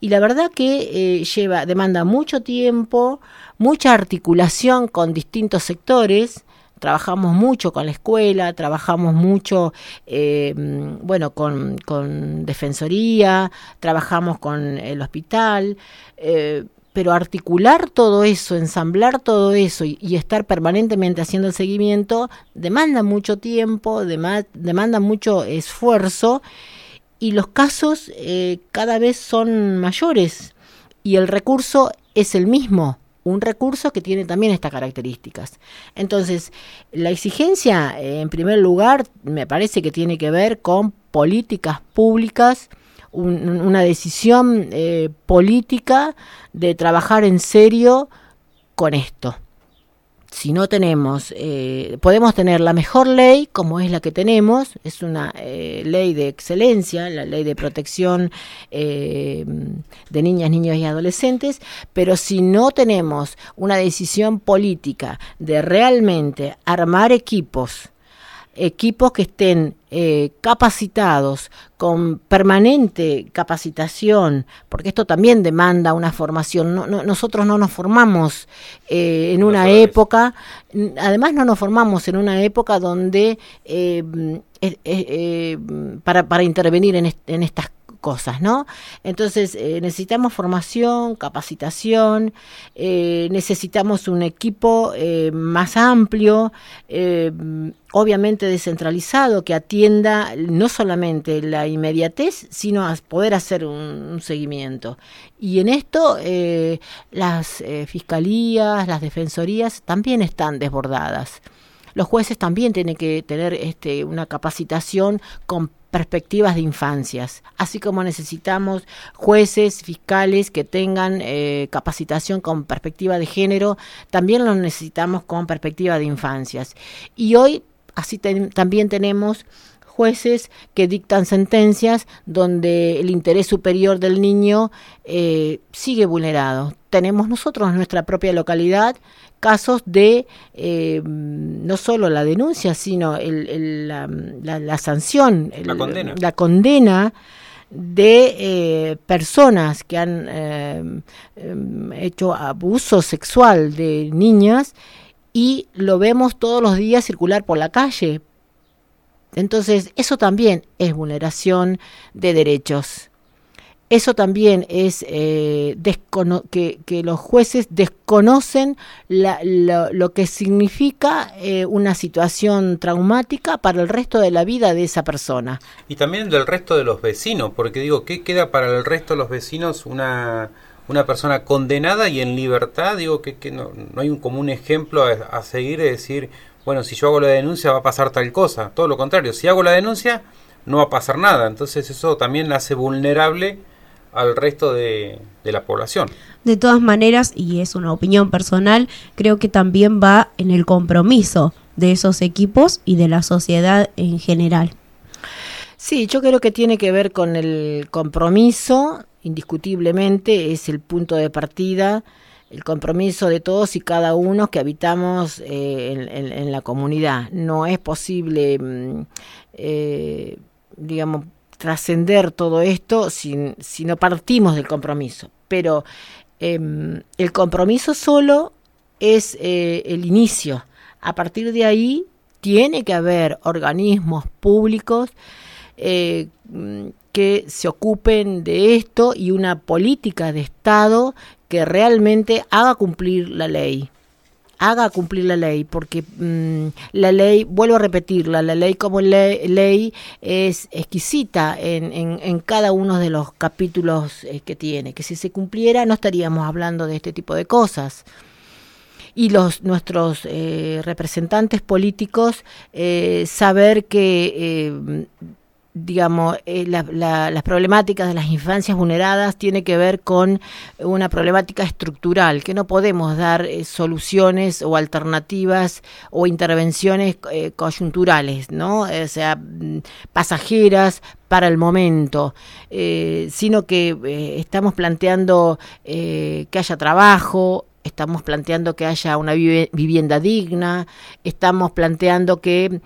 Y la verdad que eh, lleva, demanda mucho tiempo, mucha articulación con distintos sectores, trabajamos mucho con la escuela, trabajamos mucho, eh, bueno, con, con, Defensoría, trabajamos con el hospital, eh, pero articular todo eso, ensamblar todo eso y, estar permanentemente haciendo el seguimiento demanda mucho tiempo, demanda mucho esfuerzo y los casos eh, cada vez son mayores y el recurso es el mismo, un recurso que tiene también estas características. Entonces, la exigencia, eh, en primer lugar, me parece que tiene que ver con políticas públicas, un, una decisión eh, política de trabajar en serio con esto si no tenemos, eh, podemos tener la mejor ley como es la que tenemos, es una eh, ley de excelencia, la ley de protección eh, de niñas, niños y adolescentes, pero si no tenemos una decisión política de realmente armar equipos, equipos que estén eh, capacitados con permanente capacitación, porque esto también demanda una formación. No, no, nosotros no nos formamos eh, en una época, además no nos formamos en una época donde eh, para, para intervenir en, en estas cosas, ¿no? Entonces eh, necesitamos formación, capacitación, eh, necesitamos un equipo eh, más amplio, obviamente descentralizado, que atienda no solamente la inmediatez, sino a poder hacer un, seguimiento. Y en esto las fiscalías, las defensorías también están desbordadas. Los jueces también tienen que tener este, una capacitación con perspectivas de infancias, así como necesitamos jueces, fiscales que tengan eh, capacitación con perspectiva de género, también lo necesitamos con perspectiva de infancias. Y hoy así también tenemos jueces que dictan sentencias donde el interés superior del niño eh, sigue vulnerado. Tenemos nosotros en nuestra propia localidad casos de eh, no solo la denuncia, sino el, la, sanción, la condena, la condena de eh, personas que han em, hecho abuso sexual de niñas y lo vemos todos los días circular por la calle entonces, eso también es vulneración de derechos. Eso también es eh, que, que, los jueces desconocen la, lo que significa eh, una situación traumática para el resto de la vida de esa persona. Y también del resto de los vecinos, porque digo, ¿qué queda para el resto de los vecinos una, una persona condenada y en libertad? Digo que, que no, no, hay un, como un ejemplo a, seguir de decir, bueno, si yo hago la denuncia va a pasar tal cosa. Todo lo contrario, si hago la denuncia no va a pasar nada. Entonces eso también hace vulnerable al resto de, la población. De todas maneras, y es una opinión personal, creo que también va en el compromiso de esos equipos y de la sociedad en general. Sí, yo creo que tiene que ver con el compromiso, indiscutiblemente, es el punto de partida el compromiso de todos y cada uno que habitamos eh, en, la comunidad. No es posible, mm, eh, digamos, trascender todo esto si, si, no partimos del compromiso. Pero em, el compromiso solo es eh, el inicio. A partir de ahí tiene que haber organismos públicos mm, que se ocupen de esto y una política de Estado que realmente haga cumplir la ley haga cumplir la ley, porque mmm, la ley, vuelvo a repetirla, la ley como ley, es exquisita en, en, cada uno de los capítulos eh, que tiene, que si se cumpliera no estaríamos hablando de este tipo de cosas. Y los nuestros eh, representantes políticos eh, saber que digamos, eh, la, las problemáticas de las infancias vulneradas tiene que ver con una problemática estructural, que no podemos dar eh, soluciones o alternativas o intervenciones eh, coyunturales, ¿no? O sea, mm, pasajeras para el momento, sino que estamos planteando que haya trabajo, estamos planteando que haya una vivienda digna, estamos planteando que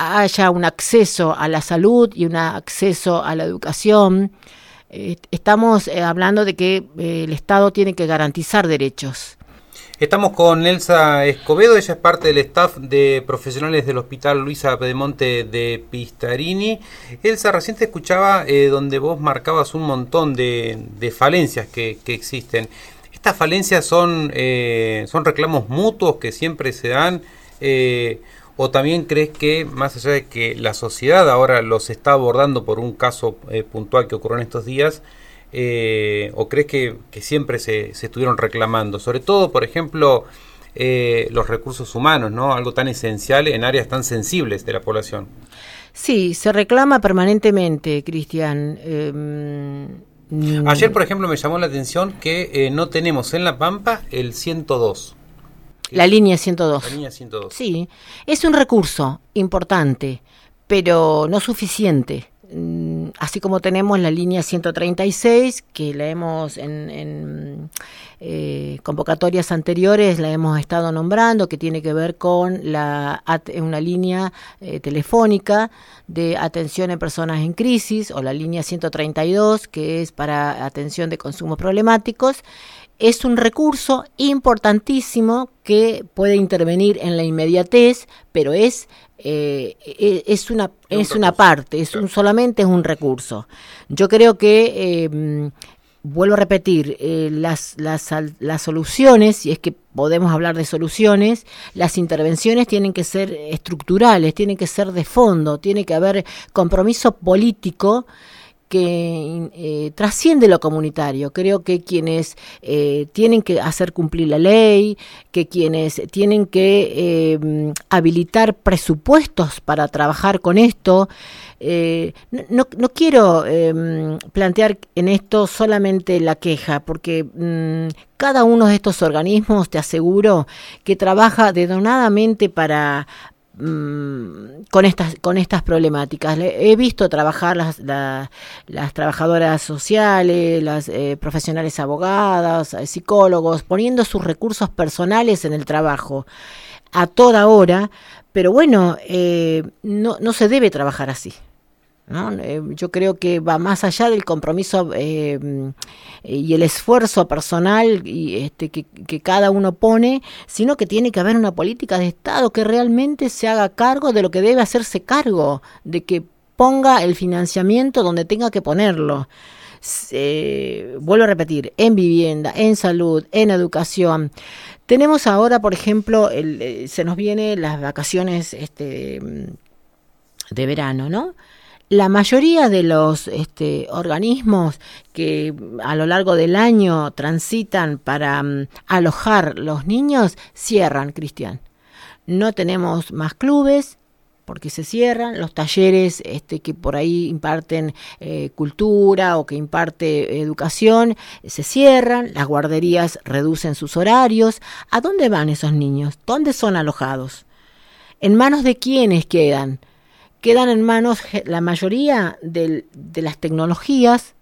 haya un acceso a la salud y un acceso a la educación. Eh, estamos eh, hablando de que eh, el Estado tiene que garantizar derechos. Estamos con Elsa Escobedo, ella es parte del staff de profesionales del Hospital Luisa Pedemonte de Pistarini. Elsa, recién te escuchaba donde vos marcabas un montón de, falencias que, existen. ¿Estas falencias son, son reclamos mutuos que siempre se dan? ¿O también crees que, más allá de que la sociedad ahora los está abordando por un caso eh, puntual que ocurrió en estos días, eh, o crees que, que siempre se, se, estuvieron reclamando? Sobre todo, por ejemplo, eh, los recursos humanos, ¿no? Algo tan esencial en áreas tan sensibles de la población. Sí, se reclama permanentemente, Cristian. Eh, Ayer, por ejemplo, me llamó la atención que no tenemos en La Pampa el 102. La línea 102. La línea 102. Sí, es un recurso importante, pero no suficiente. Mm, Así como tenemos la línea 136, que la hemos en, en eh, convocatorias anteriores, la hemos estado nombrando, que tiene que ver con la, una línea eh, telefónica de atención en personas en crisis, o la línea 132, que es para atención de consumos problemáticos es un recurso importantísimo que puede intervenir en la inmediatez, pero es eh, es una es una parte, es un solamente es un recurso. Yo creo que eh, vuelvo a repetir eh, las, las las soluciones, si es que podemos hablar de soluciones, las intervenciones tienen que ser estructurales, tienen que ser de fondo, tiene que haber compromiso político que eh, trasciende lo comunitario. Creo que quienes eh, tienen que hacer cumplir la ley, que quienes tienen que eh, habilitar presupuestos para trabajar con esto, no, no, quiero plantear en esto solamente la queja, porque mmm, cada uno de estos organismos, te aseguro, que trabaja dedonadamente para con estas con estas problemáticas. He visto trabajar las, la, las trabajadoras sociales las eh, profesionales abogadas eh, psicólogos poniendo sus recursos personales en el trabajo a toda hora pero bueno eh, no, no se debe trabajar así ¿no? Eh, yo creo que va más allá del compromiso eh, y el esfuerzo personal y este, que, cada uno pone, sino que tiene que haber una política de Estado que realmente se haga cargo de lo que debe hacerse cargo, de que ponga el financiamiento donde tenga que ponerlo. Eh, vuelvo a repetir, en vivienda, en salud, en educación. Tenemos ahora, por ejemplo, el, se nos vienen las vacaciones este, de verano, ¿no? La mayoría de los este, organismos que a lo largo del año transitan para um, alojar los niños cierran, Cristian. No tenemos más clubes porque se cierran, los talleres este, que por ahí imparten eh, cultura o que imparte educación se cierran, las guarderías reducen sus horarios. ¿A dónde van esos niños? ¿Dónde son alojados? ¿En manos de quiénes quedan? Quedan en manos la mayoría de, de las tecnologías,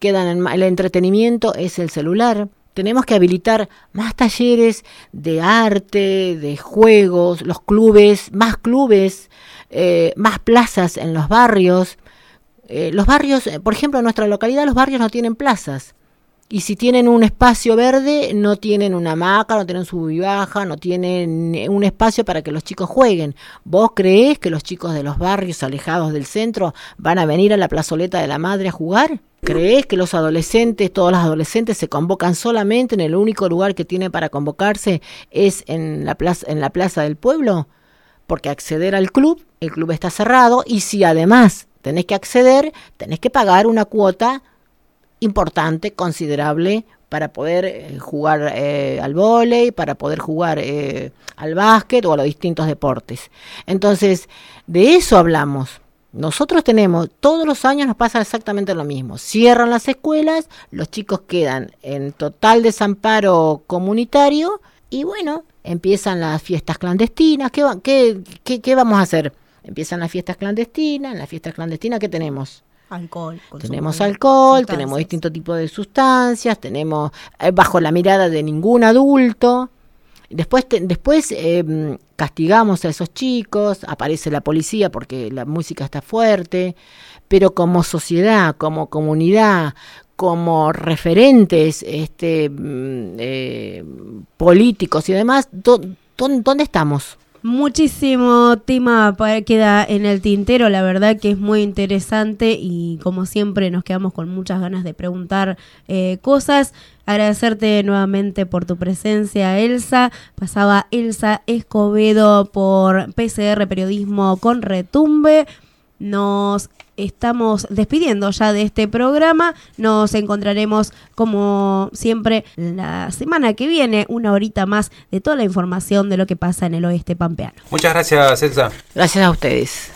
quedan en el entretenimiento es el celular. Tenemos que habilitar más talleres de arte, de juegos, los clubes, más clubes, eh, más plazas en los barrios. Eh, los barrios, por ejemplo, en nuestra localidad los barrios no tienen plazas. Y si tienen un espacio verde, no tienen una hamaca, no tienen su vivaja, no tienen un espacio para que los chicos jueguen. ¿Vos creés que los chicos de los barrios alejados del centro van a venir a la plazoleta de la madre a jugar? ¿Creés que los adolescentes, todos los adolescentes se convocan solamente en el único lugar que tienen para convocarse es en la plaza, en la plaza del pueblo? Porque acceder al club, el club está cerrado y si además tenés que acceder, tenés que pagar una cuota importante, considerable, para poder eh, jugar eh, al vóley, para poder jugar eh, al básquet o a los distintos deportes. Entonces, de eso hablamos. Nosotros tenemos, todos los años nos pasa exactamente lo mismo. Cierran las escuelas, los chicos quedan en total desamparo comunitario y bueno, empiezan las fiestas clandestinas. ¿Qué, qué, qué, qué vamos a hacer? Empiezan las fiestas clandestinas, las fiestas clandestinas, ¿qué tenemos? Alcohol. Tenemos alcohol, tenemos distintos tipos de sustancias, tenemos eh, bajo la mirada de ningún adulto. Después, te, después eh, castigamos a esos chicos, aparece la policía porque la música está fuerte, pero como sociedad, como comunidad, como referentes este, mm, eh, políticos y demás, ¿dó- dó- ¿dónde estamos? Muchísimo tema para queda en el tintero, la verdad que es muy interesante y como siempre nos quedamos con muchas ganas de preguntar eh, cosas. Agradecerte nuevamente por tu presencia, Elsa. Pasaba Elsa Escobedo por PCR Periodismo con Retumbe. Nos estamos despidiendo ya de este programa. Nos encontraremos como siempre la semana que viene, una horita más de toda la información de lo que pasa en el oeste pampeano. Muchas gracias, Elsa. Gracias a ustedes.